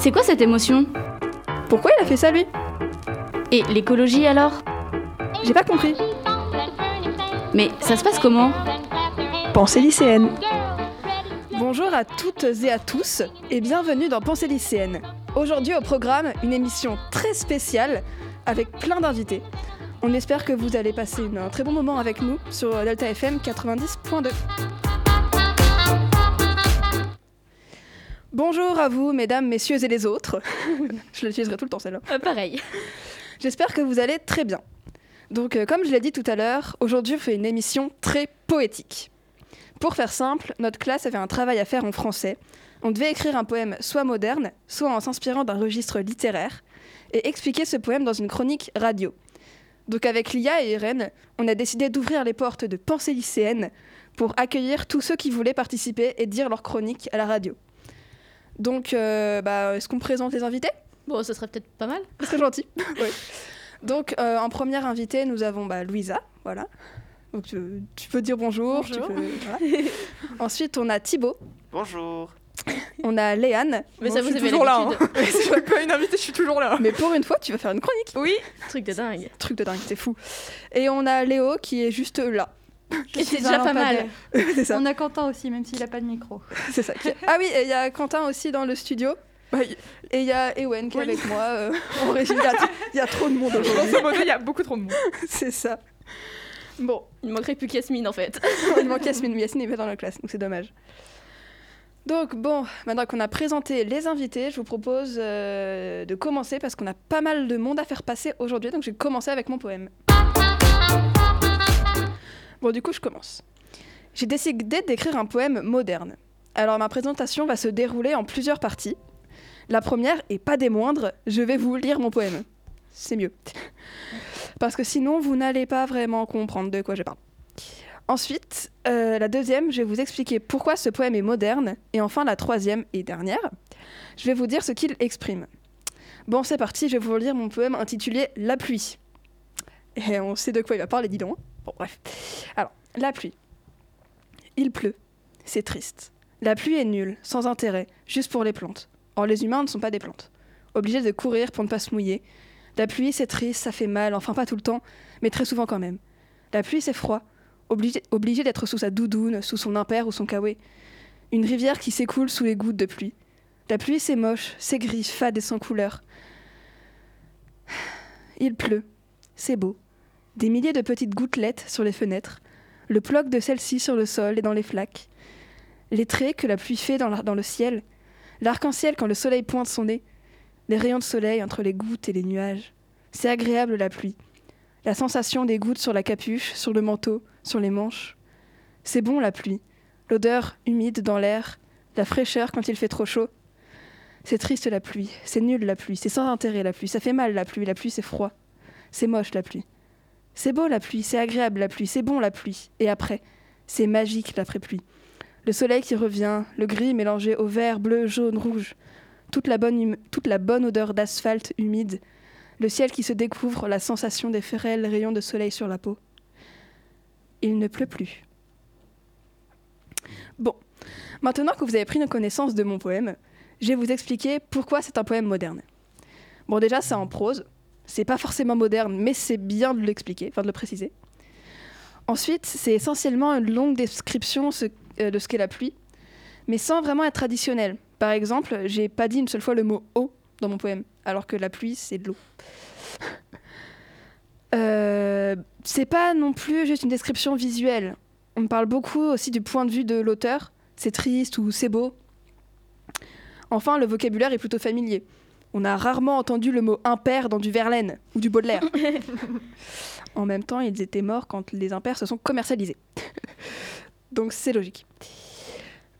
C'est quoi cette émotion Pourquoi il a fait ça lui Et l'écologie alors J'ai pas compris. Mais ça se passe comment Pensée lycéenne. Bonjour à toutes et à tous et bienvenue dans Pensée lycéenne. Aujourd'hui au programme, une émission très spéciale avec plein d'invités. On espère que vous allez passer une- un très bon moment avec nous sur Delta FM 90.2. Bonjour à vous, mesdames, messieurs et les autres. je l'utiliserai tout le temps celle-là. Euh, Pareil. J'espère que vous allez très bien. Donc, euh, comme je l'ai dit tout à l'heure, aujourd'hui on fait une émission très poétique. Pour faire simple, notre classe avait un travail à faire en français. On devait écrire un poème soit moderne, soit en s'inspirant d'un registre littéraire, et expliquer ce poème dans une chronique radio. Donc avec Lia et Irène, on a décidé d'ouvrir les portes de Pensée lycéenne pour accueillir tous ceux qui voulaient participer et dire leur chronique à la radio. Donc, euh, bah, est-ce qu'on présente les invités? Bon, ce serait peut-être pas mal. c'est gentil. Oui. Donc, euh, en première invitée, nous avons bah, Louisa. Voilà. Donc, tu, tu peux dire bonjour. tu Bonjour. peux- voilà. Ensuite, on a Thibaut. Bonjour. On a Léane. Mais ça, je vous suis avez toujours là. hein. Je suis pas une invitée, je suis toujours là. Mais pour une fois, tu vas faire une chronique. Oui. Truc de dingue. Truc de dingue, c'est fou. Et on a Léo qui est juste là. C'est déjà pas mal. ça. On a Quentin aussi, même s'il n'a pas de micro. C'est ça. Ah oui, il y a Quentin aussi dans le studio. Et il y a Ewen qui est Oui. avec moi euh, en régie. Il y a- Il y, a trop de monde aujourd'hui. Grosso modo, il y a beaucoup trop de monde. C'est ça. Bon, Il manquerait plus qu'Yasmine en fait. il manque Yasmine, mais Yasmine n'est pas dans la classe, donc c'est dommage. Donc bon, maintenant qu'on a présenté les invités, je vous propose euh, de commencer parce qu'on a pas mal de monde à faire passer aujourd'hui, donc je vais commencer avec mon poème. Bon, du coup, je commence. J'ai décidé d'écrire un poème moderne. Alors ma présentation va se dérouler en plusieurs parties. La première, et pas des moindres, je vais vous lire mon poème. C'est mieux. Parce que sinon, vous n'allez pas vraiment comprendre de quoi je parle. Ensuite, euh, la deuxième, je vais vous expliquer pourquoi ce poème est moderne. Et enfin, la troisième et dernière, je vais vous dire ce qu'il exprime. Bon, c'est parti, je vais vous lire mon poème intitulé La pluie. Et on sait de quoi il va parler, dis donc. hein. Bon, bref. Alors, la pluie. Il pleut. C'est triste. La pluie est nulle, sans intérêt, juste pour les plantes. Or, les humains ne sont pas des plantes. Obligés de courir pour ne pas se mouiller. La pluie, c'est triste, ça fait mal, enfin pas tout le temps, mais très souvent quand même. La pluie, c'est froid, obligé, d'être sous sa doudoune, sous son impair ou son kawaii. Une rivière qui s'écoule sous les gouttes de pluie. La pluie, c'est moche, c'est gris, fade et sans couleur. Il pleut, c'est beau. Des milliers de petites gouttelettes sur les fenêtres, le ploc de celles-ci sur le sol et dans les flaques, les traits que la pluie fait dans, le ciel, l'arc-en-ciel quand le soleil pointe son nez, les rayons de soleil entre les gouttes et les nuages. C'est agréable la pluie. La sensation des gouttes sur la capuche, sur le manteau, sur les manches. C'est bon la pluie. L'odeur humide dans l'air, la fraîcheur quand il fait trop chaud. C'est triste la pluie, c'est nul la pluie, c'est sans intérêt la pluie, ça fait mal la pluie, la pluie c'est froid. C'est moche la pluie. C'est beau la pluie, c'est agréable la pluie, c'est bon la pluie. Et après, c'est magique l'après-pluie. Le soleil qui revient, le gris mélangé au vert, bleu, jaune, rouge. Toute la bonne, hum- odeur d'asphalte humide. Le ciel qui se découvre, la sensation des frêles rayons de soleil sur la peau. Il ne pleut plus. Bon, maintenant que vous avez pris connaissance de mon poème, je vais vous expliquer pourquoi c'est un poème moderne. Bon, déjà, c'est en prose. C'est pas forcément moderne, mais c'est bien de l'expliquer, enfin de le préciser. Ensuite, c'est essentiellement une longue description euh, de ce qu'est la pluie, mais sans vraiment être traditionnel. Par exemple, j'ai pas dit une seule fois le mot eau dans mon poème, alors que la pluie, c'est de l'eau. Euh, c'est pas non plus juste une description visuelle. On parle beaucoup aussi du point de vue de l'auteur. C'est triste ou c'est beau. Enfin, le vocabulaire est plutôt familier. On a rarement entendu le mot impair dans du Verlaine ou du Baudelaire. en même temps, ils étaient morts quand les impairs se sont commercialisés. Donc c'est logique.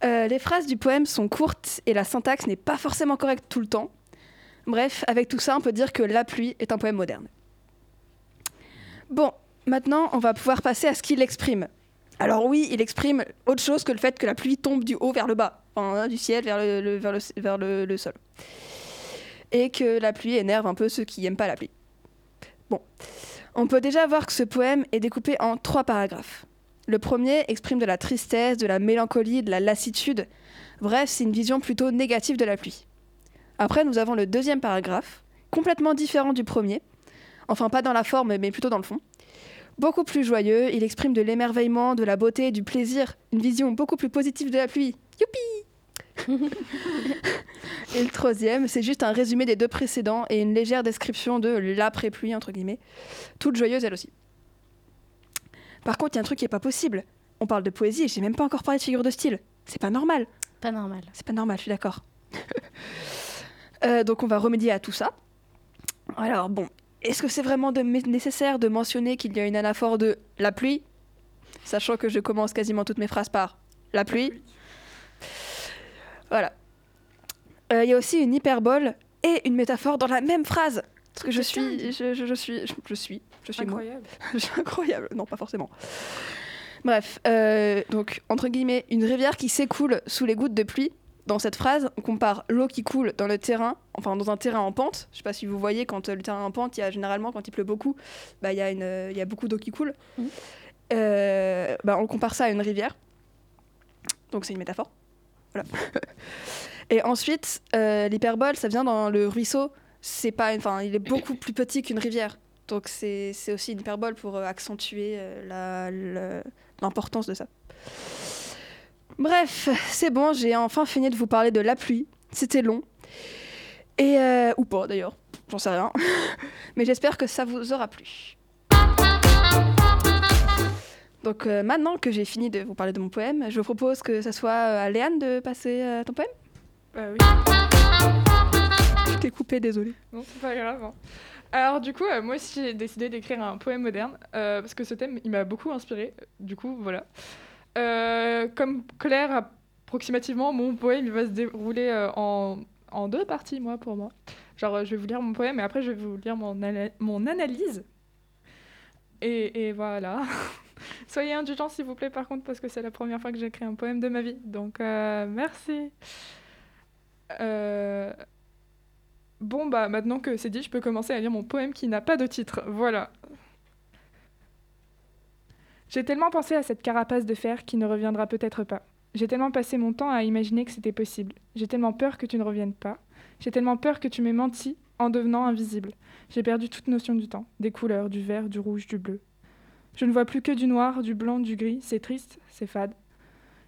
Euh, les phrases du poème sont courtes et la syntaxe n'est pas forcément correcte tout le temps. Bref, avec tout ça, on peut dire que La pluie est un poème moderne. Bon, maintenant, on va pouvoir passer à ce qu'il exprime. Alors oui, il exprime autre chose que le fait que la pluie tombe du haut vers le bas, enfin, hein, du ciel vers le, le- vers, le, vers le- le sol. Et que la pluie énerve un peu ceux qui n'aiment pas la pluie. Bon, on peut déjà voir que ce poème est découpé en trois paragraphes. Le premier exprime de la tristesse, de la mélancolie, de la lassitude. Bref, c'est une vision plutôt négative de la pluie. Après, nous avons le deuxième paragraphe, complètement différent du premier. Enfin, pas dans la forme, mais plutôt dans le fond. Beaucoup plus joyeux, il exprime de l'émerveillement, de la beauté, du plaisir, une vision beaucoup plus positive de la pluie. Youpi Et le troisième, c'est juste un résumé des deux précédents et une légère description de l'après-pluie, entre guillemets, toute joyeuse elle aussi. Par contre, il y a un truc qui est pas possible. On parle de poésie et j'ai même pas encore parlé de figure de style. C'est pas normal. Pas normal. C'est pas normal, je suis d'accord. Euh, donc on va remédier à tout ça. Alors bon, est-ce que c'est vraiment de- nécessaire de mentionner qu'il y a une anaphore de la pluie? Sachant que je commence quasiment toutes mes phrases par la pluie. Voilà. Euh, Il y a aussi une hyperbole et une métaphore dans la même phrase. Parce que je suis, je, je- je suis, je, je suis, je suis moi. Incroyable. Incroyable. Non, pas forcément. Bref, euh, donc entre guillemets, une rivière qui s'écoule sous les gouttes de pluie. Dans cette phrase, on compare l'eau qui coule dans le terrain, enfin dans un terrain en pente. Je sais pas si vous voyez, quand euh, le terrain en pente, il y a généralement, quand il pleut beaucoup, bah, il y, a une, euh, il y a beaucoup d'eau qui coule. Euh, bah, on compare ça à une rivière. Donc c'est une métaphore. Et ensuite, euh, l'hyperbole, ça vient dans le ruisseau. C'est pas, enfin, il est beaucoup plus petit qu'une rivière. Donc c'est aussi une hyperbole pour euh, accentuer euh, l'importance de ça. Bref, c'est bon, j'ai enfin fini de vous parler de la pluie. C'était long. Et ou pas d'ailleurs, j'en sais rien. Mais j'espère que ça vous aura plu. Donc euh, maintenant que j'ai fini de vous parler de mon poème, je vous propose que ce soit euh, à Léane de passer euh, ton poème. Bah oui. Je t'ai coupé, désolé. Non, c'est pas grave. hein. Alors du coup, euh, moi aussi j'ai décidé d'écrire un poème moderne euh, parce que ce thème il m'a beaucoup inspiré. Du coup, voilà. Euh, comme Claire, approximativement, mon poème il va se dérouler euh, en, en deux parties, moi pour moi. Genre, euh, je vais vous lire mon poème et après je vais vous lire mon, ana- mon analyse. Et, et voilà. Soyez indulgents s'il vous plaît par contre parce que c'est la première fois que j'écris un poème de ma vie. Donc euh, merci. Euh, Bon, bah maintenant que c'est dit, je peux commencer à lire mon poème qui n'a pas de titre. Voilà. J'ai tellement pensé à cette carapace de fer qui ne reviendra peut-être pas. J'ai tellement passé mon temps à imaginer que c'était possible. J'ai tellement peur que tu ne reviennes pas. J'ai tellement peur que tu m'aies menti en devenant invisible. J'ai perdu toute notion du temps, des couleurs, du vert, du rouge, du bleu. Je ne vois plus que du noir, du blanc, du gris. C'est triste, c'est fade.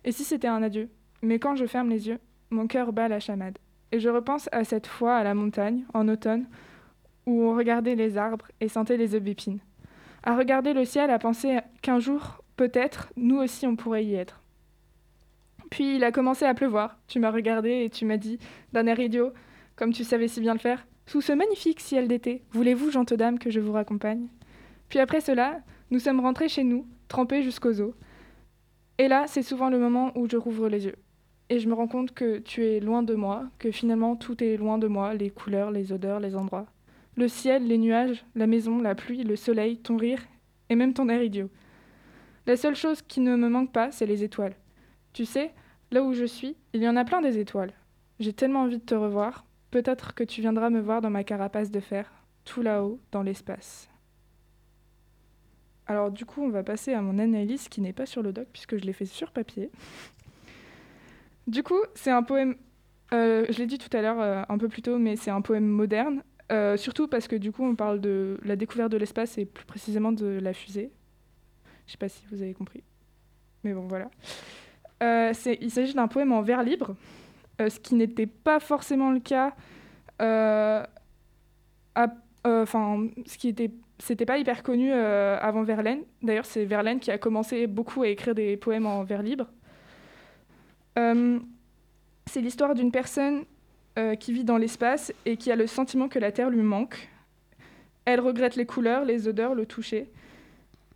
Et si c'était un adieu? Mais quand je ferme les yeux, mon cœur bat la chamade. Et je repense à cette fois à la montagne, en automne, où on regardait les arbres et sentait les aubépines. À regarder le ciel, à penser qu'un jour, peut-être, nous aussi on pourrait y être. Puis il a commencé à pleuvoir. Tu m'as regardé et tu m'as dit, d'un air idiot, comme tu savais si bien le faire, sous ce magnifique ciel d'été, voulez-vous, gentes dames, que je vous raccompagne? Puis après cela, nous sommes rentrés chez nous, trempés jusqu'aux os. Et là, c'est souvent le moment où je rouvre les yeux et je me rends compte que tu es loin de moi, que finalement tout est loin de moi, les couleurs, les odeurs, les endroits. Le ciel, les nuages, la maison, la pluie, le soleil, ton rire, et même ton air idiot. La seule chose qui ne me manque pas, c'est les étoiles. Tu sais, là où je suis, il y en a plein des étoiles. J'ai tellement envie de te revoir, peut-être que tu viendras me voir dans ma carapace de fer, tout là-haut, dans l'espace. Alors du coup, on va passer à mon analyse qui n'est pas sur le doc, puisque je l'ai fait sur papier. Du coup, c'est un poème, euh, je l'ai dit tout à l'heure euh, un peu plus tôt, mais c'est un poème moderne, euh, surtout parce que du coup, on parle de la découverte de l'espace et plus précisément de la fusée. Je sais pas si vous avez compris, mais bon, voilà. Il s'agit d'un poème en vers libre, ce qui n'était pas forcément le cas. Enfin, ce qui était, c'était pas hyper connu euh, avant Verlaine. D'ailleurs, c'est Verlaine qui a commencé beaucoup à écrire des poèmes en vers libre. Euh, c'est l'histoire d'une personne euh, qui vit dans l'espace et qui a le sentiment que la Terre lui manque. Elle regrette les couleurs, les odeurs, le toucher.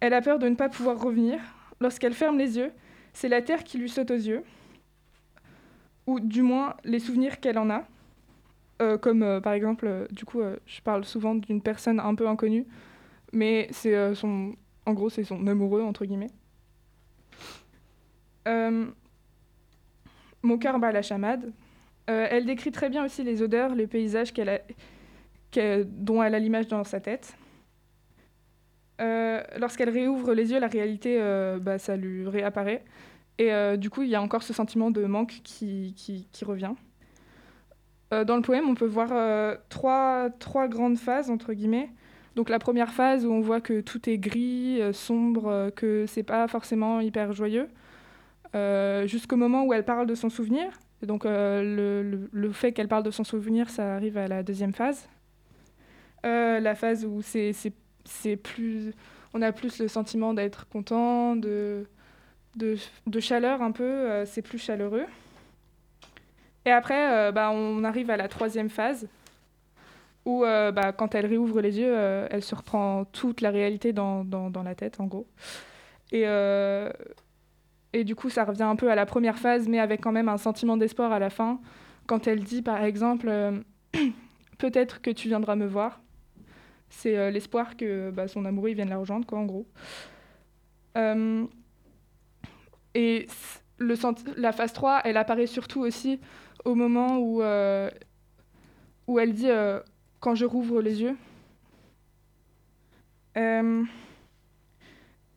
Elle a peur de ne pas pouvoir revenir. Lorsqu'elle ferme les yeux, c'est la Terre qui lui saute aux yeux, ou du moins les souvenirs qu'elle en a. Comme par exemple, du coup, je parle souvent d'une personne un peu inconnue, mais c'est euh, son, en gros, c'est son amoureux entre guillemets. Euh, mon cœur bat la chamade. Euh, elle décrit très bien aussi les odeurs, les paysages dont elle a l'image dans sa tête. Lorsqu'elle réouvre les yeux, la réalité, bah, ça lui réapparaît. Et du coup, il y a encore ce sentiment de manque qui, qui, qui revient. Dans le poème, on peut voir trois, trois grandes phases, entre guillemets. Donc la première phase où on voit que tout est gris, euh, sombre, euh, que c'est pas forcément hyper joyeux, euh, jusqu'au moment où elle parle de son souvenir. Donc le, fait qu'elle parle de son souvenir, ça arrive à la deuxième phase. La phase où c'est plus, on a plus le sentiment d'être content, de, chaleur un peu, c'est plus chaleureux. Et après, bah, on arrive à la troisième phase, où euh, bah, quand elle réouvre les yeux, euh, elle se reprend toute la réalité dans, la tête, en gros. Et, euh, et du coup, ça revient un peu à la première phase, mais avec quand même un sentiment d'espoir à la fin, quand elle dit, par exemple, peut-être que tu viendras me voir. C'est l'espoir que bah, son amoureux il vienne la rejoindre, quoi, en gros. Et la phase 3, elle apparaît surtout aussi au moment où, où elle dit quand je rouvre les yeux. Euh,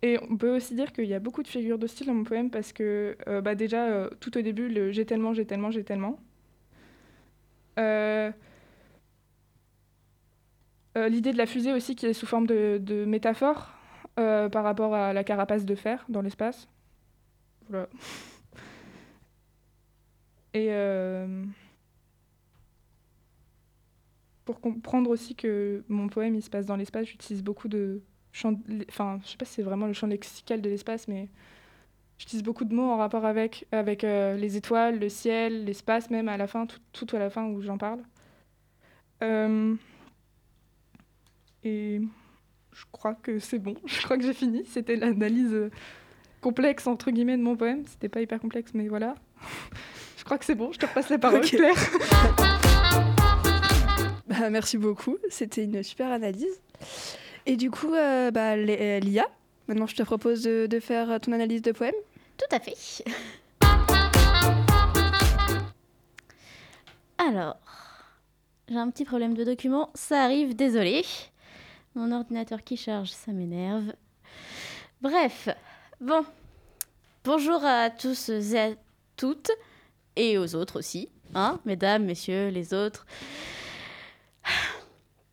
et on peut aussi dire qu'il y a beaucoup de figures de style dans mon poème parce que euh, bah déjà, euh, tout au début, le j'ai tellement, j'ai tellement, j'ai tellement. L'idée de la fusée aussi qui est sous forme de, métaphore par rapport à la carapace de fer dans l'espace. Et pour comprendre aussi que mon poème il se passe dans l'espace, j'utilise beaucoup de champs, enfin je sais pas si c'est vraiment le champ lexical de l'espace, mais j'utilise beaucoup de mots en rapport avec avec euh, les étoiles, le ciel, l'espace même à la fin, tout, tout à la fin où j'en parle. Euh, et je crois que c'est bon, je crois que j'ai fini. C'était l'analyse complexe entre guillemets de mon poème. C'était pas hyper complexe, mais voilà. je crois que c'est bon. Je te repasse la parole. Claire. Bah, merci beaucoup, c'était une super analyse. Et du coup, euh, bah, euh, Lia, maintenant je te propose de, de faire ton analyse de poème. Tout à fait. Alors, j'ai un petit problème de document, ça arrive, désolé. Mon ordinateur qui charge, ça m'énerve. Bref, bon. Bonjour à tous et à toutes, et aux autres aussi, hein, mesdames, messieurs, les autres.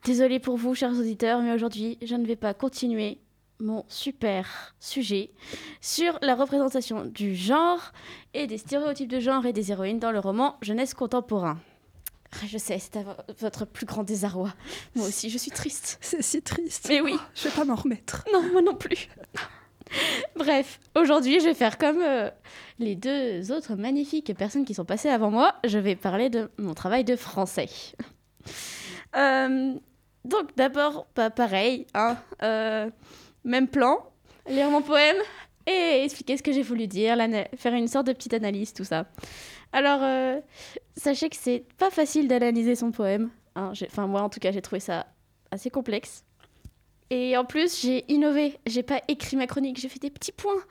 Désolée pour vous, chers auditeurs, mais aujourd'hui, je ne vais pas continuer mon super sujet sur la représentation du genre et des stéréotypes de genre et des héroïnes dans le roman jeunesse contemporain. Ah, Je sais, c'est votre plus grand désarroi. Moi aussi, je suis triste. C'est si triste. Mais oui, Oh, je vais pas m'en remettre. non, moi non plus. Bref, aujourd'hui, je vais faire comme euh, les deux autres magnifiques personnes qui sont passées avant moi. Je vais parler de mon travail de français. Euh, donc, d'abord, pas pareil, hein, euh, même plan, lire mon poème et expliquer ce que j'ai voulu dire, faire une sorte de petite analyse, tout ça. Alors, euh, sachez que c'est pas facile d'analyser son poème. hein. Enfin, moi, en tout cas, j'ai trouvé ça assez complexe. Et en plus, j'ai innové. J'ai pas écrit ma chronique, j'ai fait des petits points.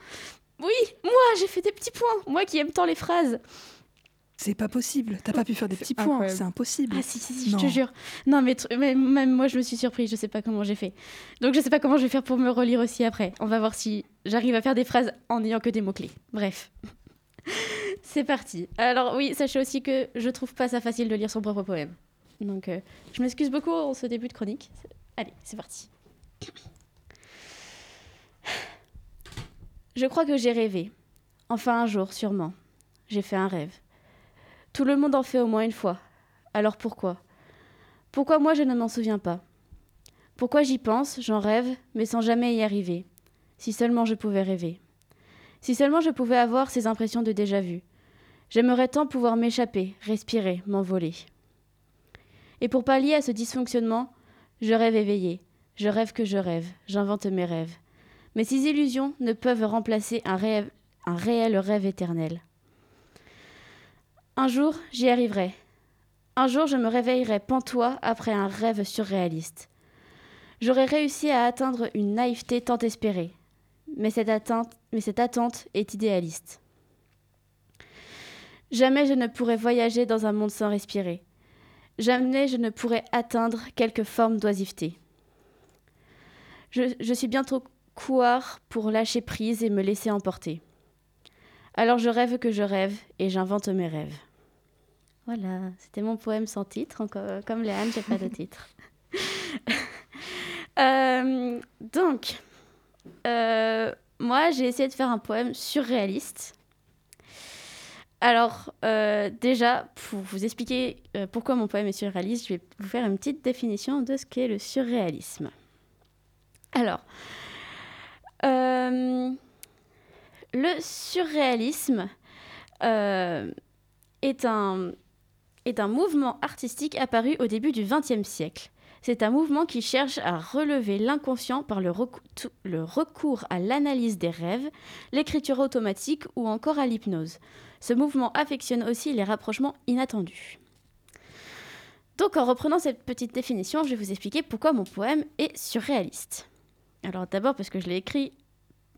Oui, moi, j'ai fait des petits points. Moi qui aime tant les phrases. C'est pas possible, t'as pas pu faire des petits points, c'est impossible. Ah si, si, si, je te jure. Non, mais, même moi, je me suis surprise. Je sais pas comment j'ai fait. Donc, je sais pas comment je vais faire pour me relire aussi après. On va voir si j'arrive à faire des phrases en n'ayant que des mots-clés. Bref. C'est parti. Alors, oui, sachez aussi que je trouve pas ça facile de lire son propre poème. Donc, euh, je m'excuse beaucoup en ce début de chronique. Allez, c'est parti. Je crois que j'ai rêvé. Enfin, un jour, sûrement. J'ai fait un rêve. Tout le monde en fait au moins une fois. Alors pourquoi? Pourquoi moi je ne m'en souviens pas? Pourquoi j'y pense, j'en rêve, mais sans jamais y arriver? Si seulement je pouvais rêver. Si seulement je pouvais avoir ces impressions de déjà-vu. J'aimerais tant pouvoir m'échapper, respirer, m'envoler. Et pour pallier à ce dysfonctionnement, je rêve éveillé. Je rêve que je rêve, j'invente mes rêves. Mais ces illusions ne peuvent remplacer un réel, un réel rêve éternel. Un jour, j'y arriverai. Un jour, je me réveillerai pantois après un rêve surréaliste. J'aurai réussi à atteindre une naïveté tant espérée. Mais cette, attente est idéaliste. Jamais je ne pourrai voyager dans un monde sans respirer. Jamais je ne pourrai atteindre quelque forme d'oisiveté. Je, je suis bien trop couard pour lâcher prise et me laisser emporter. Alors je rêve que je rêve et j'invente mes rêves. Voilà, c'était mon poème sans titre. Encore, comme Léane, j'ai pas de titre. Euh, donc, euh, moi, j'ai essayé de faire un poème surréaliste. Alors, euh, déjà, pour vous expliquer euh, pourquoi mon poème est surréaliste, je vais vous faire une petite définition de ce qu'est le surréalisme. Alors, euh, le surréalisme euh, est, un, est mouvement artistique apparu au début du XXe siècle. C'est un mouvement qui cherche à relever l'inconscient par le, le recours à l'analyse des rêves, l'écriture automatique ou encore à l'hypnose. Ce mouvement affectionne aussi les rapprochements inattendus. Donc en reprenant cette petite définition, je vais vous expliquer pourquoi mon poème est surréaliste. Alors d'abord parce que je l'ai écrit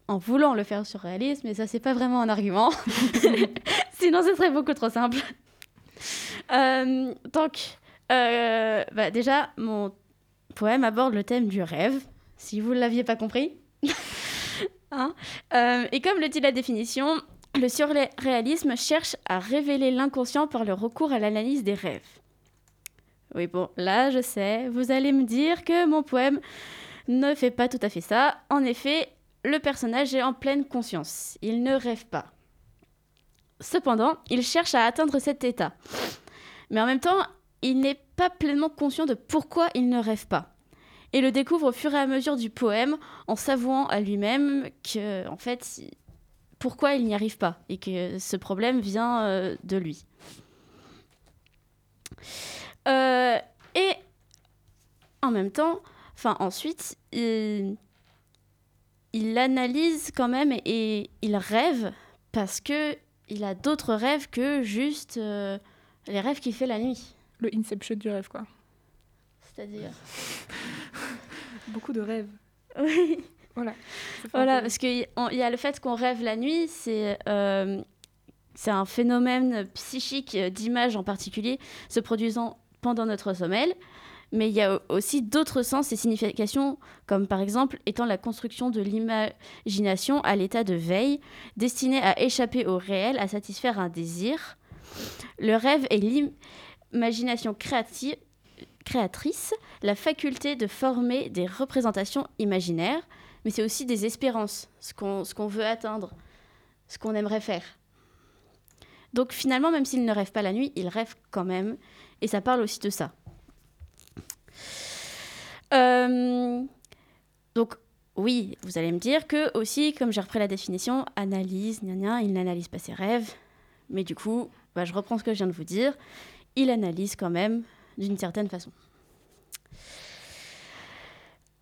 en voulant le faire surréaliste, mais ça c'est pas vraiment un argument. Sinon ce serait beaucoup trop simple. Euh, donc euh, bah, déjà mon poème aborde le thème du rêve, si vous ne l'aviez pas compris. Hein Euh, et comme le dit la définition, le surréalisme cherche à révéler l'inconscient par le recours à l'analyse des rêves. Oui, bon, là, je sais, vous allez me dire que mon poème ne fait pas tout à fait ça. En effet, le personnage est en pleine conscience. Il ne rêve pas. Cependant, il cherche à atteindre cet état. Mais en même temps, il n'est pas pleinement conscient de pourquoi il ne rêve pas. Et le découvre au fur et à mesure du poème en s'avouant à lui-même que, en fait, pourquoi il n'y arrive pas et que ce problème vient euh, de lui. Euh, et en même temps, enfin ensuite, il, il analyse quand même et, et il rêve parce que il a d'autres rêves que juste euh, les rêves qu'il fait la nuit. Le Inception du rêve, quoi. C'est-à-dire. Beaucoup de rêves. Oui. Voilà. Voilà, parce qu'il y a le fait qu'on rêve la nuit, c'est euh, c'est un phénomène psychique euh, d'image en particulier se produisant pendant notre sommeil. Mais il y a aussi d'autres sens et significations, comme par exemple étant la construction de l'imagination à l'état de veille, destinée à échapper au réel, à satisfaire un désir. Le rêve est l'imagination créatrice, la faculté de former des représentations imaginaires, mais c'est aussi des espérances, ce qu'on ce qu'on veut atteindre, ce qu'on aimerait faire. Donc finalement, même s'il ne rêve pas la nuit, il rêve quand même, et ça parle aussi de ça. Euh, donc oui, vous allez me dire que aussi, comme j'ai repris la définition, analyse, gna il n'analyse pas ses rêves, mais du coup, bah, je reprends ce que je viens de vous dire, il analyse quand même d'une certaine façon.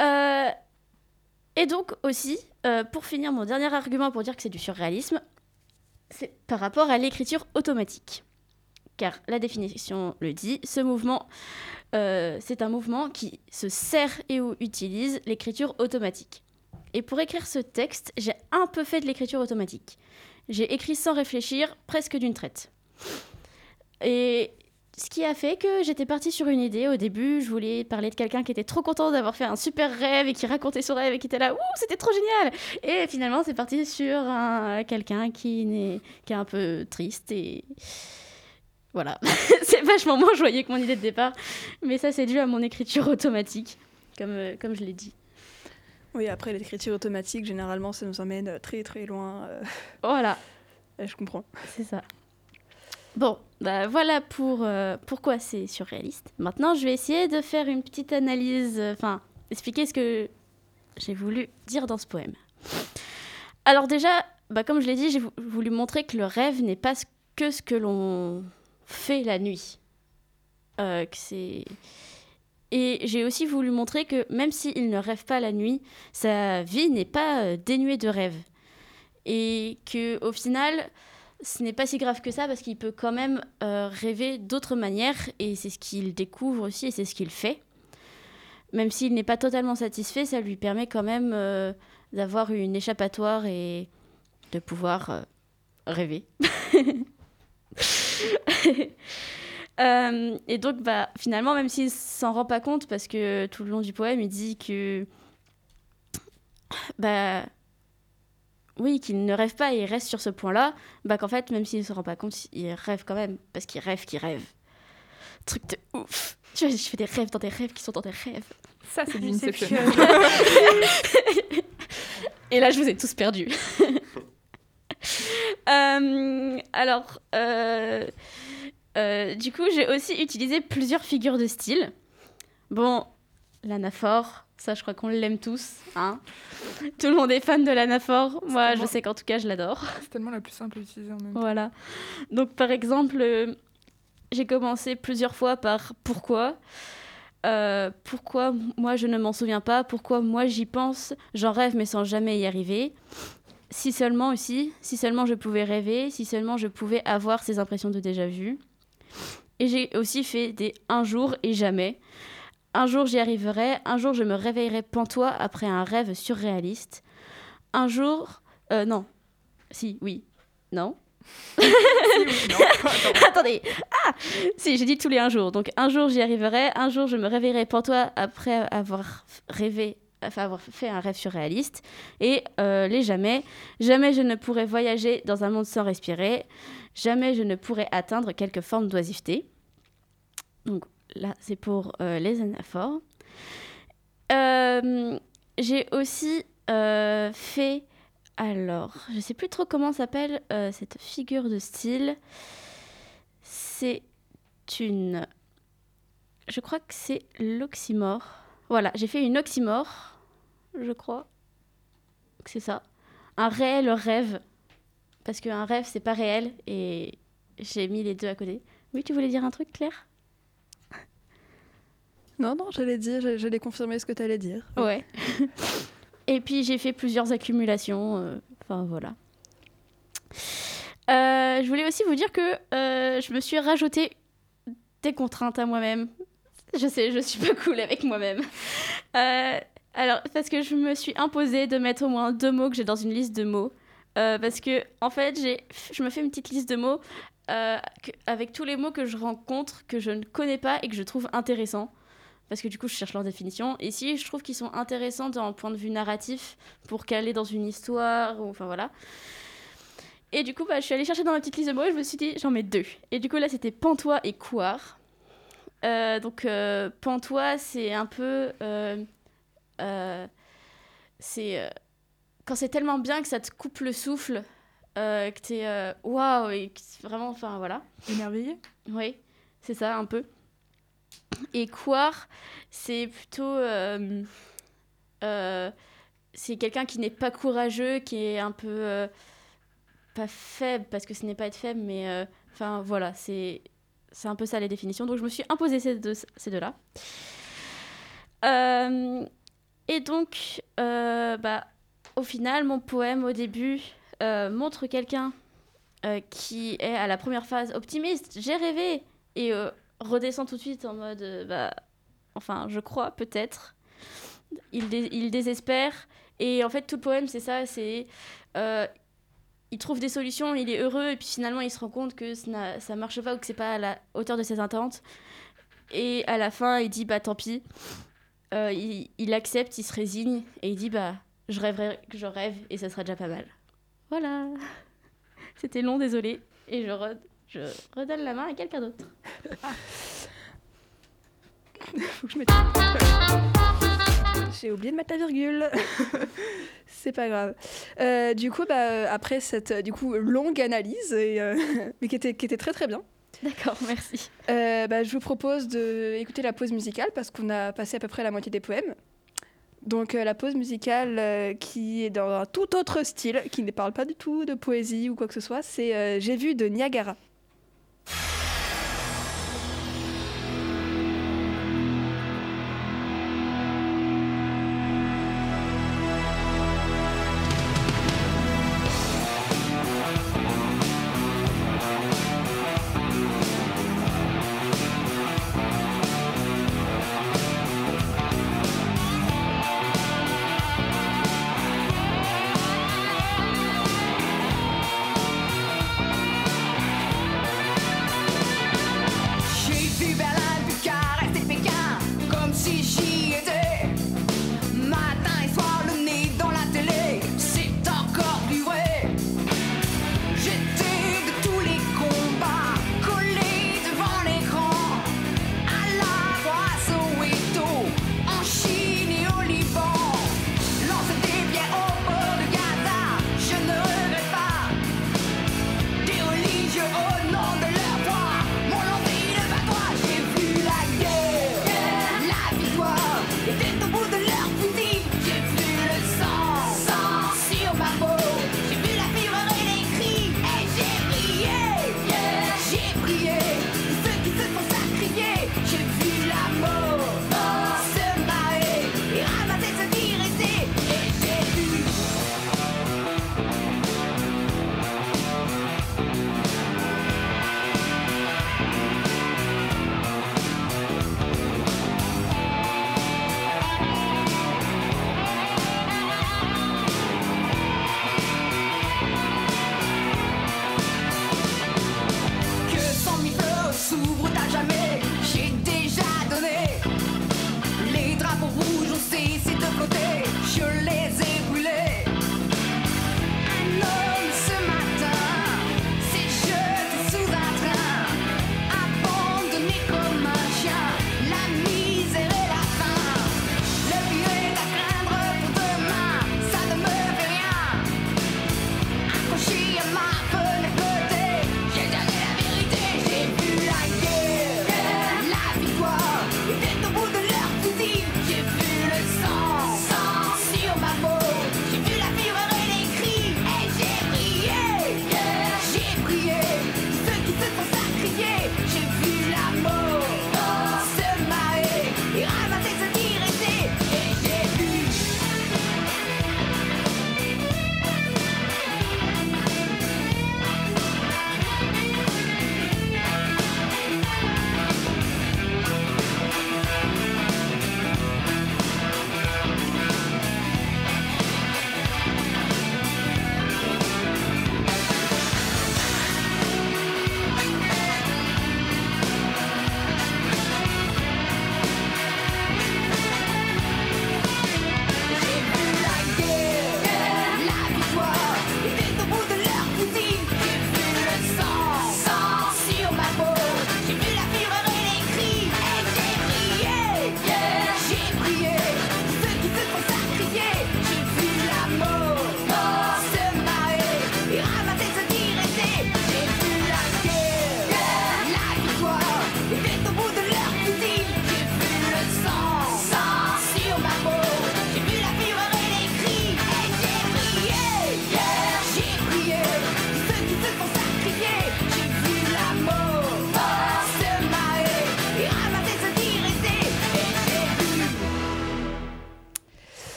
Euh, et donc aussi, euh, pour finir, mon dernier argument pour dire que c'est du surréalisme, c'est par rapport à l'écriture automatique. Car la définition le dit, ce mouvement, euh, c'est un mouvement qui se sert et ou utilise l'écriture automatique. Et pour écrire ce texte, j'ai un peu fait de l'écriture automatique. J'ai écrit sans réfléchir, presque d'une traite. Et ce qui a fait que j'étais partie sur une idée. Au début, je voulais parler de quelqu'un qui était trop content d'avoir fait un super rêve et qui racontait son rêve et qui était là, ouh, c'était trop génial. Et finalement, c'est parti sur un- quelqu'un qui, n'est- qui est un peu triste et voilà. c'est vachement moins joyeux que mon idée de départ, mais ça, c'est dû à mon écriture automatique, comme, euh, comme je l'ai dit. Oui, après l'écriture automatique, généralement, ça nous emmène très très loin. euh, Voilà, et je comprends. c'est ça. Bon, bah voilà pour euh, pourquoi c'est surréaliste. Maintenant, je vais essayer de faire une petite analyse, euh, enfin, expliquer ce que j'ai voulu dire dans ce poème. Alors déjà, bah, comme je l'ai dit, j'ai vou- voulu montrer que le rêve n'est pas que ce que l'on fait la nuit. Euh, que c'est... Et j'ai aussi voulu montrer que même s'il ne rêve pas la nuit, sa vie n'est pas euh, dénuée de rêves. Et que au final, ce n'est pas si grave que ça parce qu'il peut quand même euh, rêver d'autres manières et c'est ce qu'il découvre aussi et c'est ce qu'il fait. Même s'il n'est pas totalement satisfait, ça lui permet quand même d'avoir une échappatoire et de pouvoir rêver. Euh, et donc, bah, finalement, même s'il s'en rend pas compte, parce que tout le long du poème, il dit que, bah, oui, qu'il ne rêve pas et il reste sur ce point-là, bah, qu'en fait, même s'il ne se rend pas compte, il rêve quand même, parce qu'il rêve qu'il rêve. truc de ouf. Tu vois, je fais des rêves dans des rêves qui sont dans des rêves. Ça, c'est du. Inception. Et là, je vous ai tous perdus. Euh, alors, euh, euh, du coup, j'ai aussi utilisé plusieurs figures de style. Bon, l'anaphore, ça, je crois qu'on l'aime tous. Hein Tout le monde est fan de l'anaphore. Moi, je sais qu'en tout cas, je l'adore. C'est tellement la plus simple à utiliser en même temps. Voilà. Donc, par exemple, euh, j'ai commencé plusieurs fois par pourquoi. Euh, pourquoi moi je ne m'en souviens pas Pourquoi moi j'y pense J'en rêve mais sans jamais y arriver. Si seulement aussi, si seulement je pouvais rêver, si seulement je pouvais avoir ces impressions de déjà vu. Et j'ai aussi fait des un jour et jamais. Un jour j'y arriverai, un jour je me réveillerai pantois après un rêve surréaliste. Un jour, euh, non, si, oui, non. Attendez. Ah Si, j'ai dit tous les un jour. Donc un jour j'y arriverai, un jour je me réveillerai pantois après avoir rêvé, enfin avoir fait un rêve surréaliste. Et euh, les jamais. Jamais je ne pourrai voyager dans un monde sans respirer. Jamais je ne pourrai atteindre quelque forme d'oisiveté. Donc là, c'est pour euh, les anaphores. Euh, j'ai aussi euh, fait alors, je sais plus trop comment s'appelle cette figure de style. C'est une. Je crois que c'est l'oxymore. Voilà, j'ai fait une oxymore, je crois. C'est ça. Un réel rêve. Parce qu'un rêve, c'est pas réel. Et j'ai mis les deux à côté. Oui, tu voulais dire un truc, Claire? Non, non, j'allais dire, j'allais- confirmer ce que tu allais dire. Ouais. Et puis j'ai fait plusieurs accumulations. euh, Enfin voilà. Euh, je voulais aussi vous dire que euh, je me suis rajouté des contraintes à moi-même. Je sais, je suis pas cool avec moi-même. Alors, parce que je me suis imposé de mettre au moins deux mots que j'ai dans une liste de mots. Euh, parce que, en fait, je me fais une petite liste de mots euh, avec tous les mots que je rencontre, que je ne connais pas et que je trouve intéressants parce que du coup je cherche leur définition. Et si je trouve qu'ils sont intéressants d'un point de vue narratif pour caler dans une histoire, enfin voilà. Et du coup, bah, je suis allée chercher dans ma petite liste de mots et je me suis dit j'en mets deux. Et du coup là c'était pantois et couard. Euh, donc pantois c'est un peu... c'est... quand c'est tellement bien que ça te coupe le souffle, euh, que t'es euh, waouh, et que vraiment, enfin voilà. Émerveillé Oui, c'est ça, un peu. Et Quar, c'est plutôt. euh, c'est quelqu'un qui n'est pas courageux, qui est un peu. pas faible, parce que ce n'est pas être faible, mais. Enfin, voilà, c'est. C'est un peu ça les définitions. Donc, je me suis imposé ces deux- ces deux-là. Euh, et donc, euh, bah, au final, mon poème, au début, euh, montre quelqu'un euh, qui est à la première phase optimiste. J'ai rêvé et euh, redescend tout de suite en mode bah enfin je crois peut-être. Il, il désespère. Et en fait tout le poème c'est ça c'est il trouve des solutions il est heureux et puis finalement il se rend compte que ça, ça marche pas ou que c'est pas à la hauteur de ses attentes. Et à la fin il dit bah tant pis. Il accepte il se résigne et il dit bah je rêverai que je rêve et ça sera déjà pas mal voilà c'était long désolé et je, re- je redonne la main à quelqu'un d'autre Faut que je mette- J'ai oublié de mettre la virgule. C'est pas grave. Euh, du coup, bah, euh, après cette euh, du coup, longue analyse, et, euh, mais qui était, qui était très très bien, D'accord, merci. euh, bah, je vous propose d'écouter la pause musicale parce qu'on a passé à peu près la moitié des poèmes. Donc euh, la pause musicale euh, qui est dans un tout autre style, qui ne parle pas du tout de poésie ou quoi que ce soit, c'est euh, J'ai vu de Niagara.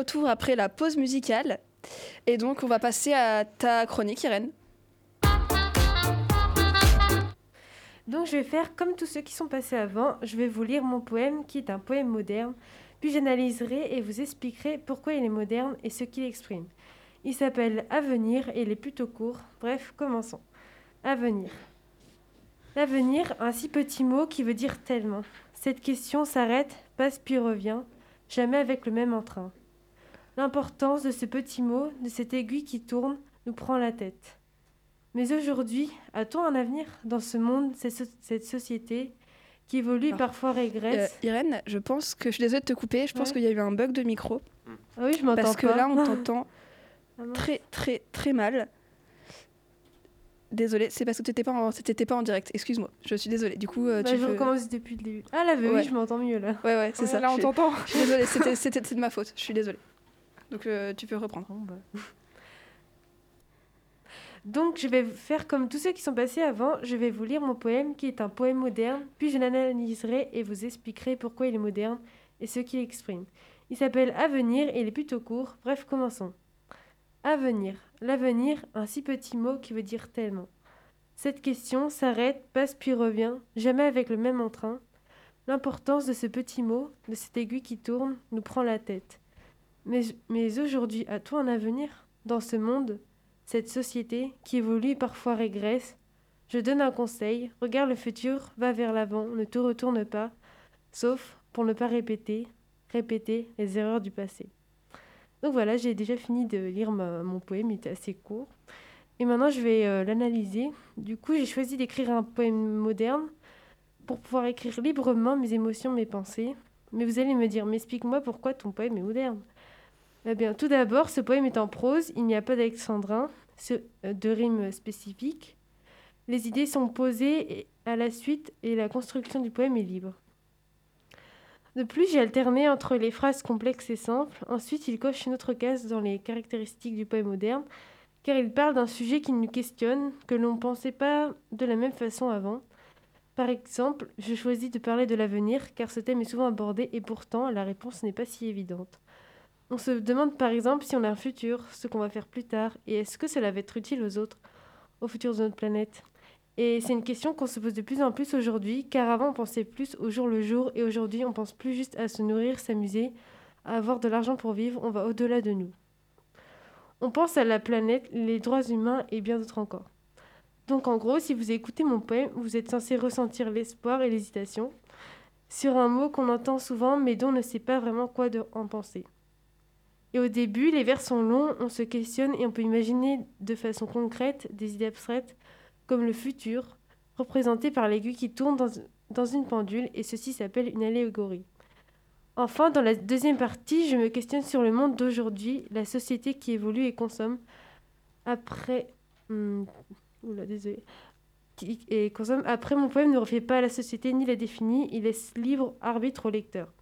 Retour après la pause musicale. Et donc, on va passer à ta chronique, Irène. Donc je vais faire comme tous ceux qui sont passés avant, je vais vous lire mon poème qui est un poème moderne, puis j'analyserai et vous expliquerai pourquoi il est moderne et ce qu'il exprime. Il s'appelle Avenir et il est plutôt court. Bref, commençons. Avenir. L'avenir, un si petit mot qui veut dire tellement. Cette question s'arrête, passe puis revient, jamais avec le même entrain. L'importance de ce petit mot, de cette aiguille qui tourne, nous prend la tête. Mais aujourd'hui, a-t-on un avenir dans ce monde, cette, so- cette société qui évolue, Ah. parfois Euh, régresse Irène, je pense que je suis désolée de te couper. Je pense Ouais. qu'il y a eu un bug de micro. Ah oui, je m'entends Parce que pas. là, on t'entend Ah très, très, très mal. Désolée, c'est parce que tu n'étais pas, en- t'étais pas en direct. Excuse-moi, je suis désolée. Du coup, euh, Bah, tu je peux- recommence depuis le début. Ah là, bah Ouais. oui, je m'entends mieux là. Ouais, ouais, c'est Ouais, ça. Là, on t'entend. Je suis désolée, c'était, de ma faute. Je suis désolée. Donc, euh, tu peux reprendre. Donc, je vais faire comme tous ceux qui sont passés avant. Je vais vous lire mon poème qui est un poème moderne, puis je l'analyserai et vous expliquerai pourquoi il est moderne et ce qu'il exprime. Il s'appelle Avenir et il est plutôt court. Bref, commençons. Avenir. L'avenir, un si petit mot qui veut dire tellement. Cette question s'arrête, passe puis revient, jamais avec le même entrain. L'importance de ce petit mot, de cette aiguille qui tourne, nous prend la tête. Mais, aujourd'hui, a-t-on un avenir? Dans ce monde cette société qui évolue parfois régresse. Je donne un conseil, regarde le futur, va vers l'avant, ne te retourne pas, sauf pour ne pas répéter, répéter les erreurs du passé. Donc voilà, j'ai déjà fini de lire mon poème, il était assez court. Et maintenant, je vais euh, l'analyser. Du coup, j'ai choisi d'écrire un poème moderne pour pouvoir écrire librement mes émotions, mes pensées. Mais vous allez me dire, mais explique-moi pourquoi ton poème est moderne. Eh tout d'abord, ce poème est en prose, il n'y a pas d'alexandrin, euh, de rimes spécifiques. Les idées sont posées à la suite et la construction du poème est libre. De plus, j'ai alterné entre les phrases complexes et simples. Ensuite, il coche une autre case dans les caractéristiques du poème moderne, car il parle d'un sujet qui nous questionne, que l'on ne pensait pas de la même façon avant. Par exemple, je choisis de parler de l'avenir, car ce thème est souvent abordé et pourtant la réponse n'est pas si évidente. On se demande par exemple si on a un futur, ce qu'on va faire plus tard, et est-ce que cela va être utile aux autres, au futur de notre planète. Et c'est une question qu'on se pose de plus en plus aujourd'hui, car avant on pensait plus au jour le jour, et aujourd'hui on pense plus juste à se nourrir, s'amuser, à avoir de l'argent pour vivre, on va au-delà de nous. On pense à la planète, les droits humains et bien d'autres encore. Donc en gros, si vous écoutez mon poème, vous êtes censé ressentir l'espoir et l'hésitation sur un mot qu'on entend souvent mais dont on ne sait pas vraiment quoi en penser. Et au début, les vers sont longs, on se questionne et on peut imaginer de façon concrète des idées abstraites comme le futur, représenté par l'aiguille qui tourne dans, une pendule et ceci s'appelle une allégorie. Enfin, dans la deuxième partie, je me questionne sur le monde d'aujourd'hui, la société qui évolue et consomme après... oula, désolé. Et consomme après mon poème ne refait pas la société ni la définit, il laisse libre arbitre au lecteur.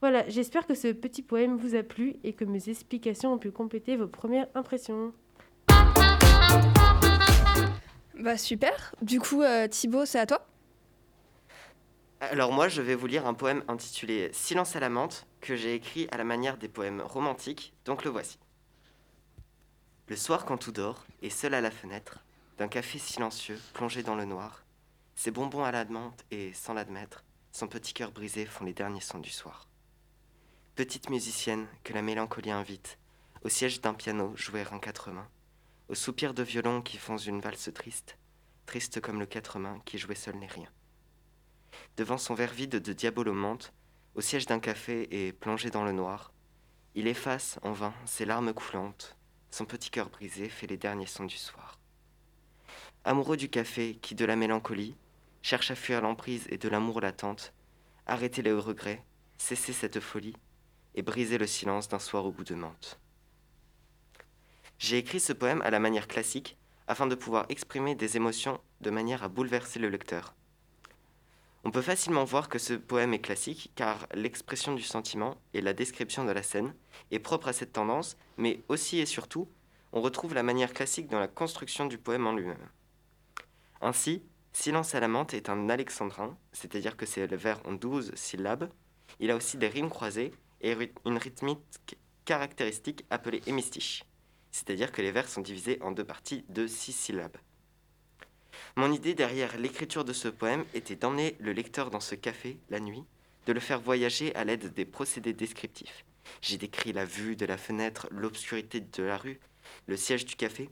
Voilà, j'espère que ce petit poème vous a plu et que mes explications ont pu compléter vos premières impressions. Bah super. Du coup, euh, Thibaut, c'est à toi Alors moi, je vais vous lire un poème intitulé Silence à la menthe que j'ai écrit à la manière des poèmes romantiques, donc le voici. Le soir quand tout dort, et seul à la fenêtre, d'un café silencieux plongé dans le noir, ses bonbons à la menthe et, sans l'admettre, son petit cœur brisé font les derniers sons du soir. Petite musicienne que la mélancolie invite, au siège d'un piano jouer un quatre mains, aux soupirs de violon qui font une valse triste, triste comme le quatre mains qui jouait seul n'est rien. Devant son verre vide de diabolomante, au siège d'un café et plongé dans le noir, il efface en vain ses larmes coulantes, son petit cœur brisé fait les derniers sons du soir. Amoureux du café qui, de la mélancolie, cherche à fuir l'emprise et de l'amour latente, arrêtez les regrets, cessez cette folie et brisez le silence d'un soir au goût de menthe. J'ai écrit ce poème à la manière classique afin de pouvoir exprimer des émotions de manière à bouleverser le lecteur. On peut facilement voir que ce poème est classique car l'expression du sentiment et la description de la scène est propre à cette tendance, mais aussi et surtout, on retrouve la manière classique dans la construction du poème en lui-même. Ainsi, Silence à la menthe est un alexandrin, c'est-à-dire que ses vers ont 12 syllabes. Il a aussi des rimes croisées et une rythmique caractéristique appelée hémistiche, c'est-à-dire que les vers sont divisés en deux parties de 6 syllabes. Mon idée derrière l'écriture de ce poème était d'emmener le lecteur dans ce café la nuit, de le faire voyager à l'aide des procédés descriptifs. J'ai décrit la vue de la fenêtre, l'obscurité de la rue, le siège du café.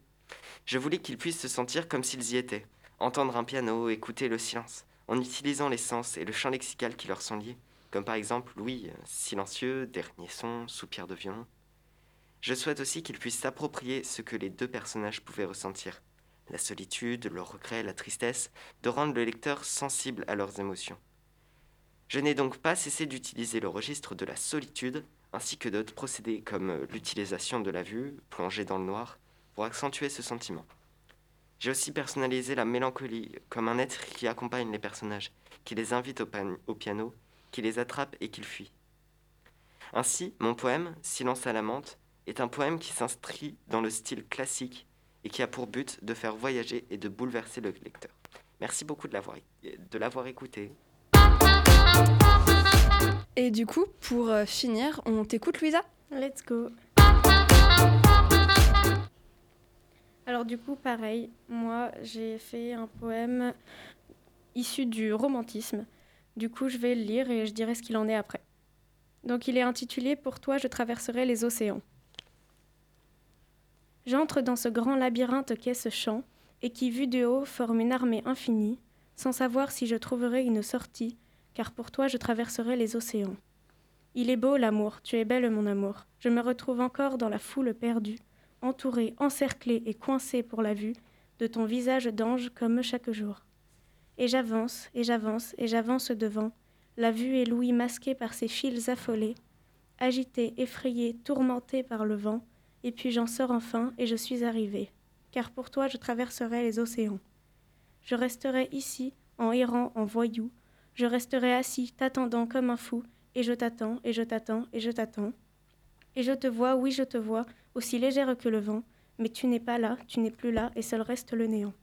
Je voulais qu'ils puissent se sentir comme s'ils y étaient, entendre un piano, écouter le silence, en utilisant les sens et le champ lexical qui leur sont liés, comme par exemple oui, euh, silencieux, dernier son, soupir de violon. Je souhaite aussi qu'ils puissent s'approprier ce que les deux personnages pouvaient ressentir, la solitude, le regret, la tristesse, de rendre le lecteur sensible à leurs émotions. Je n'ai donc pas cessé d'utiliser le registre de la solitude, ainsi que d'autres procédés comme euh, l'utilisation de la vue, plongée dans le noir, pour accentuer ce sentiment. J'ai aussi personnalisé la mélancolie comme un être qui accompagne les personnages, qui les invite au piano, qui les attrape et qui le fuit. Ainsi, mon poème, Silence à la menthe, est un poème qui s'inscrit dans le style classique et qui a pour but de faire voyager et de bouleverser le lecteur. Merci beaucoup de l'avoir de l'avoir écouté. Et du coup, pour euh, finir, on t'écoute, Louisa? Let's go. Alors du coup, pareil, moi j'ai fait un poème issu du romantisme. Du coup, je vais le lire et je dirai ce qu'il en est après. Donc il est intitulé Pour toi, je traverserai les océans. J'entre dans ce grand labyrinthe qu'est ce champ, et qui, vu de haut, forme une armée infinie, sans savoir si je trouverai une sortie, car pour toi, je traverserai les océans. Il est beau l'amour, tu es belle mon amour. Je me retrouve encore dans la foule perdue, entourée, encerclée et coincée pour la vue de ton visage d'ange comme chaque jour. Et j'avance, et j'avance, et j'avance devant, la vue éblouie masquée par ses fils affolés, agitée, effrayée, tourmentée par le vent, et puis j'en sors enfin et je suis arrivée, car pour toi je traverserai les océans. Je resterai ici, en errant, en voyou, je resterai assis, t'attendant comme un fou, et je t'attends, et je t'attends, et je t'attends. Et je te vois, oui, je te vois, aussi légère que le vent, mais tu n'es pas là, tu n'es plus là, et seul reste le néant.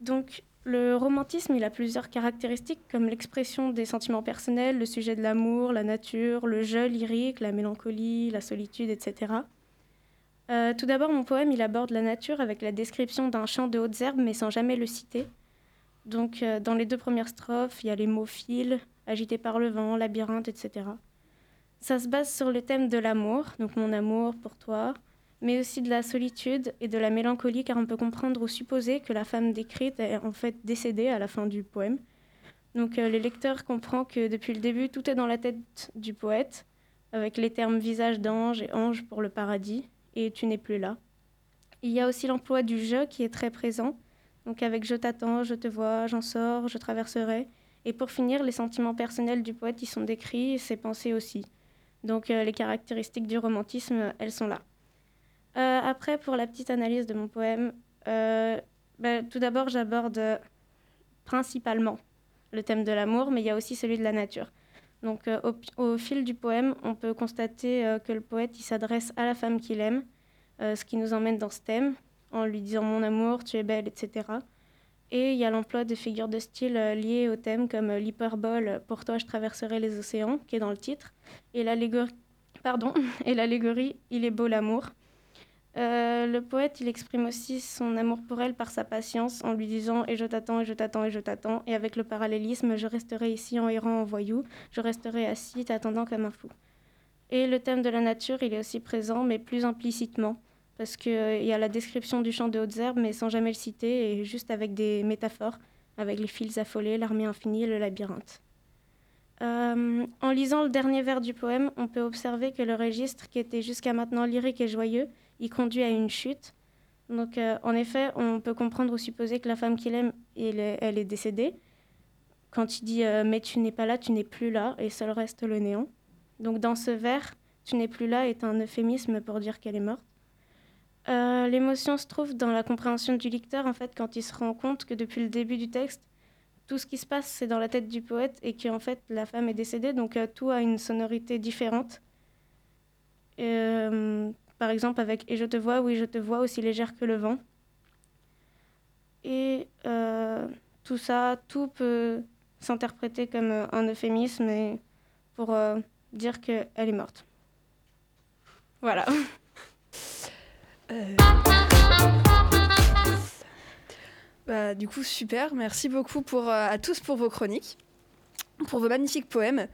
Donc, le romantisme, il a plusieurs caractéristiques, comme l'expression des sentiments personnels, le sujet de l'amour, la nature, le jeu lyrique, la mélancolie, la solitude, etc. Euh, tout d'abord, mon poème, il aborde la nature avec la description d'un champ de hautes herbes, mais sans jamais le citer. Donc, euh, dans les deux premières strophes, il y a les mots fil, agité par le vent, labyrinthe, etc. Ça se base sur le thème de l'amour, donc mon amour pour toi, mais aussi de la solitude et de la mélancolie, car on peut comprendre ou supposer que la femme décrite est en fait décédée à la fin du poème. Donc euh, le lecteur comprend que depuis le début, tout est dans la tête du poète, avec les termes visage d'ange et ange pour le paradis, et tu n'es plus là. Il y a aussi l'emploi du je qui est très présent, donc avec je t'attends, je te vois, j'en sors, je traverserai. Et pour finir, les sentiments personnels du poète y sont décrits et ses pensées aussi. Donc euh, les caractéristiques du romantisme, elles sont là. Euh, après, pour la petite analyse de mon poème, euh, ben, tout d'abord, j'aborde principalement le thème de l'amour, mais il y a aussi celui de la nature. Donc, euh, au, fil du poème, on peut constater que le poète s'adresse à la femme qu'il aime, ce qui nous emmène dans ce thème, en lui disant mon amour, tu es belle, etc. Et il y a l'emploi de figures de style liées au thème, comme l'hyperbole Pour toi, je traverserai les océans, qui est dans le titre, et l'allégorie, pardon, et l'allégorie Il est beau l'amour. Euh, le poète, il exprime aussi son amour pour elle par sa patience en lui disant Et je t'attends, et je t'attends, et je t'attends. Et avec le parallélisme, je resterai ici en errant en voyou, je resterai assis t'attendant comme un fou. Et le thème de la nature, il est aussi présent, mais plus implicitement, parce qu'il y a la description du champ de hautes herbes, mais sans jamais le citer, et juste avec des métaphores, avec les fils affolés, l'armée infinie et le labyrinthe. Euh, en lisant le dernier vers du poème, on peut observer que le registre, qui était jusqu'à maintenant lyrique et joyeux, il conduit à une chute. Donc, euh, en effet, on peut comprendre ou supposer que la femme qu'il aime, est- elle est décédée. Quand il dit euh, Mais tu n'es pas là, tu n'es plus là, et seul reste le néant. Donc, dans ce vers, Tu n'es plus là est un euphémisme pour dire qu'elle est morte. Euh, L'émotion se trouve dans la compréhension du lecteur, en fait, quand il se rend compte que depuis le début du texte, tout ce qui se passe, c'est dans la tête du poète et qu'en fait, la femme est décédée, donc tout a une sonorité différente. Par exemple, avec Et je te vois, oui, je te vois, aussi légère que le vent. Et euh, tout ça, tout peut s'interpréter comme euh, un euphémisme pour euh, dire qu'elle est morte. Voilà. Bah, du coup, super. Merci beaucoup pour, à tous pour vos chroniques, pour vos magnifiques poèmes.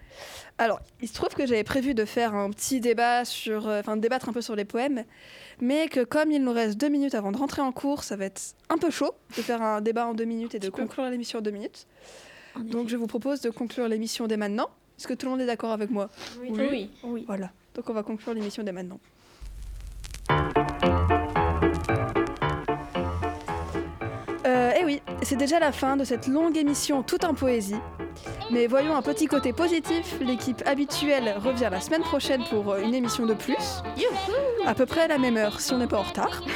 Alors, il se trouve que j'avais prévu de faire un petit débat sur, euh, enfin, de débattre un peu sur les poèmes, mais que comme il nous reste deux minutes avant de rentrer en cours, ça va être un peu chaud de faire un débat en deux minutes et de conclure l'émission en deux minutes. Donc, je vous propose de conclure l'émission dès maintenant. Est-ce que tout le monde est d'accord avec moi? Oui. Oui. Oui. Voilà. Donc, on va conclure l'émission dès maintenant. C'est déjà la fin de cette longue émission tout en poésie. Mais voyons un petit côté positif, l'équipe habituelle revient la semaine prochaine pour euh, une émission de plus. À peu près à la même heure, si on n'est pas en retard.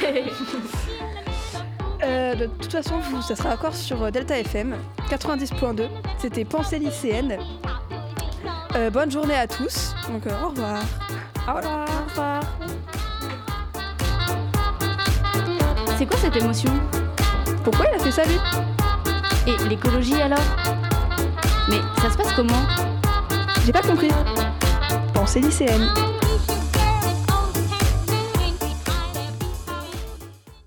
Euh, de toute façon, vous, ça sera encore sur euh, Delta FM 90.2. C'était Pensée lycéenne. Euh, bonne journée à tous. Donc, euh, au revoir. Au revoir. Au revoir. C'est quoi cette émotion? Pourquoi il a fait ça lui Et l'écologie alors? Mais ça se passe comment? J'ai pas compris. Pensée lycéenne.